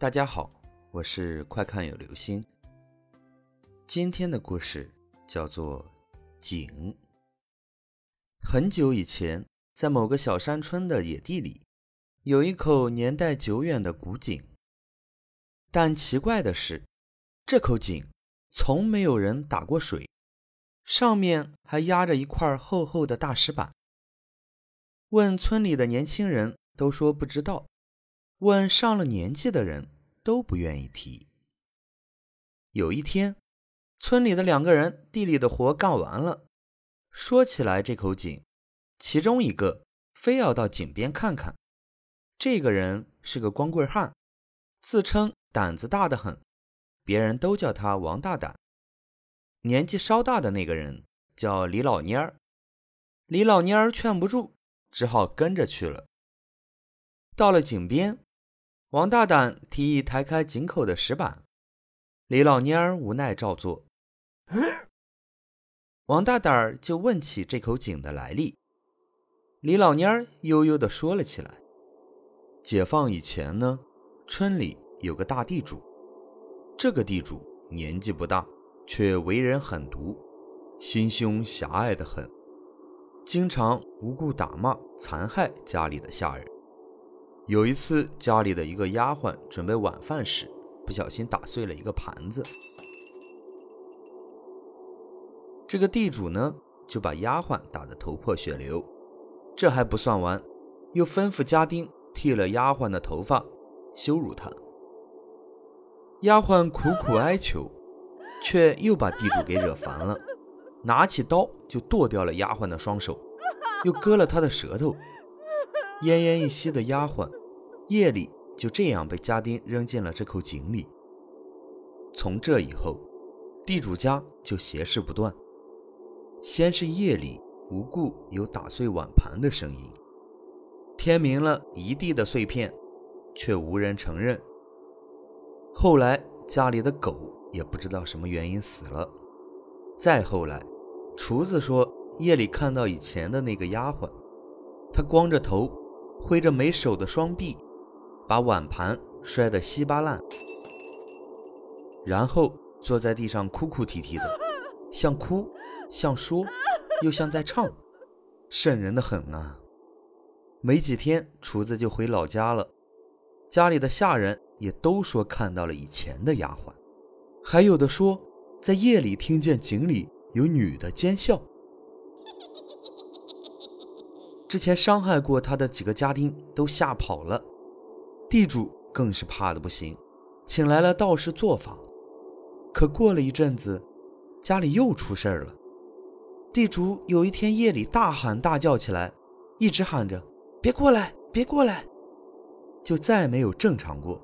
大家好，我是快看有流星。今天的故事叫做《井》。很久以前，在某个小山村的野地里，有一口年代久远的古井。但奇怪的是，这口井从没有人打过水，上面还压着一块厚厚的大石板。问村里的年轻人，都说不知道；问上了年纪的人，都不愿意提。有一天，村里的两个人地里的活干完了，说起来这口井，其中一个非要到井边看看。这个人是个光棍汉，自称胆子大的很，别人都叫他王大胆。年纪稍大的那个人叫李老蔫儿，李老蔫儿劝不住，只好跟着去了。到了井边，王大胆提议抬开井口的石板，李老蔫儿无奈照做。王大胆就问起这口井的来历，李老蔫儿悠悠地说了起来。解放以前呢，村里有个大地主，这个地主年纪不大，却为人狠毒，心胸狭隘的很，经常无故打骂、残害家里的下人。有一次，家里的一个丫鬟准备晚饭时，不小心打碎了一个盘子。这个地主呢，就把丫鬟打得头破血流。这还不算完，又吩咐家丁剃了丫鬟的头发，羞辱她。丫鬟苦苦哀求，却又把地主给惹烦了，拿起刀就剁掉了丫鬟的双手，又割了她的舌头。奄奄一息的丫鬟，夜里就这样被家丁扔进了这口井里。从这以后，地主家就邪事不断。先是夜里无故有打碎碗盘的声音，天明了一地的碎片，却无人承认。后来家里的狗也不知道什么原因死了。再后来，厨子说夜里看到以前的那个丫鬟，她光着头，挥着没手的双臂，把碗盘摔得稀巴烂，然后坐在地上哭哭啼啼的，像哭。像说，又像在唱，瘆人的很啊！没几天，厨子就回老家了，家里的下人也都说看到了以前的丫鬟，还有的说在夜里听见井里有女的尖笑。之前伤害过他的几个家丁都吓跑了，地主更是怕的不行，请来了道士做法。可过了一阵子，家里又出事儿了。地主有一天夜里大喊大叫起来，一直喊着“别过来，别过来”，就再没有正常过，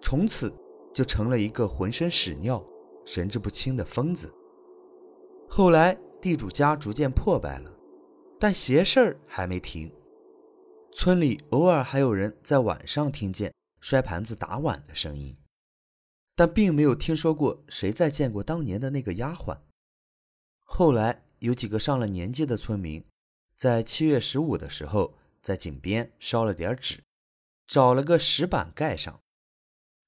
从此就成了一个浑身屎尿、神志不清的疯子。后来地主家逐渐破败了，但邪事儿还没停，村里偶尔还有人在晚上听见摔盘子、打碗的声音，但并没有听说过谁再见过当年的那个丫鬟。后来。有几个上了年纪的村民，在七月十五的时候，在井边烧了点纸，找了个石板盖上，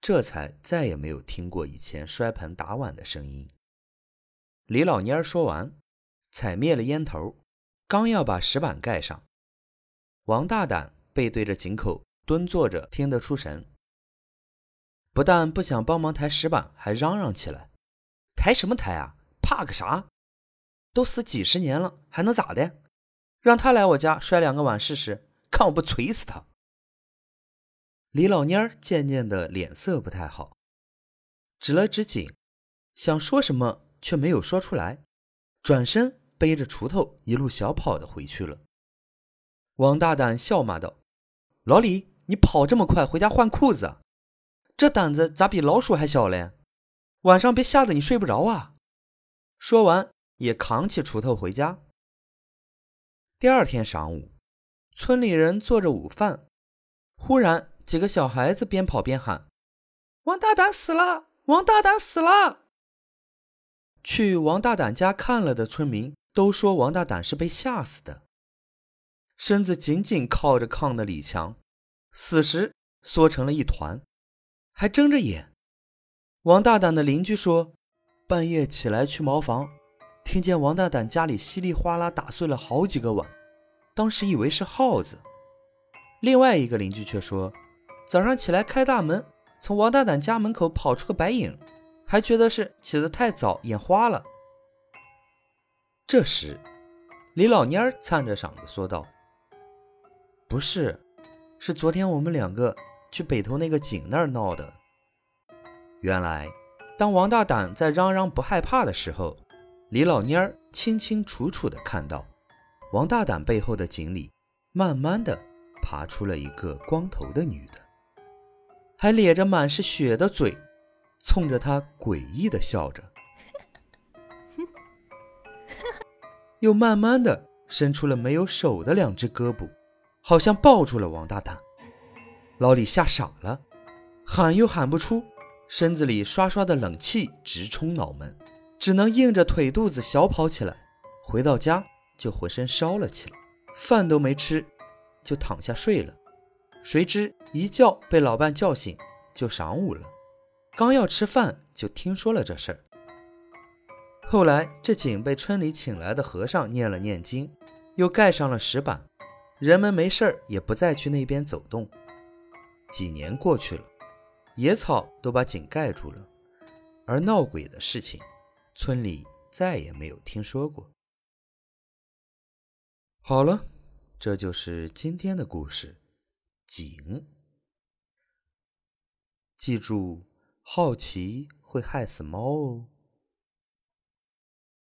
这才再也没有听过以前摔盆打碗的声音。李老蔫儿说完，踩灭了烟头，刚要把石板盖上，王大胆背对着井口蹲坐着，听得出神，不但不想帮忙抬石板，还嚷嚷起来：“抬什么抬啊？怕个啥？”都死几十年了，还能咋的？让他来我家摔两个碗试试，看我不锤死他！李老蔫儿渐渐的脸色不太好，指了指井，想说什么却没有说出来，转身背着锄头一路小跑的回去了。王大胆笑骂道：“老李，你跑这么快，回家换裤子？这胆子咋比老鼠还小嘞？晚上别吓得你睡不着啊！”说完。也扛起锄头回家。第二天晌午，村里人做着午饭，忽然几个小孩子边跑边喊：“王大胆死了！王大胆死了！”去王大胆家看了的村民都说王大胆是被吓死的，身子紧紧靠着炕的李强，死时缩成了一团，还睁着眼。王大胆的邻居说，半夜起来去茅房，听见王大胆家里稀里哗啦打碎了好几个碗，当时以为是耗子。另外一个邻居却说，早上起来开大门，从王大胆家门口跑出个白影，还觉得是起得太早，眼花了。这时，李老蔫儿颤着嗓子说道：“不是，是昨天我们两个去北头那个井那儿闹的。原来，当王大胆在嚷嚷不害怕的时候，李老蔫儿清清楚楚地看到，王大胆背后的井里，慢慢地爬出了一个光头的女的，还咧着满是血的嘴，冲着他诡异地笑着。”又慢慢的伸出了没有手的两只胳膊，好像抱住了王大胆。老李吓傻了，喊又喊不出，身子里刷刷的冷气直冲脑门，只能硬着腿肚子小跑起来。回到家就浑身烧了起来，饭都没吃，就躺下睡了。谁知一觉被老伴叫醒，就晌午了。刚要吃饭，就听说了这事儿。后来，这井被村里请来的和尚念了念经，又盖上了石板，人们没事儿也不再去那边走动。几年过去了，野草都把井盖住了，而闹鬼的事情，村里再也没有听说过。好了，这就是今天的故事，井。记住，好奇会害死猫哦。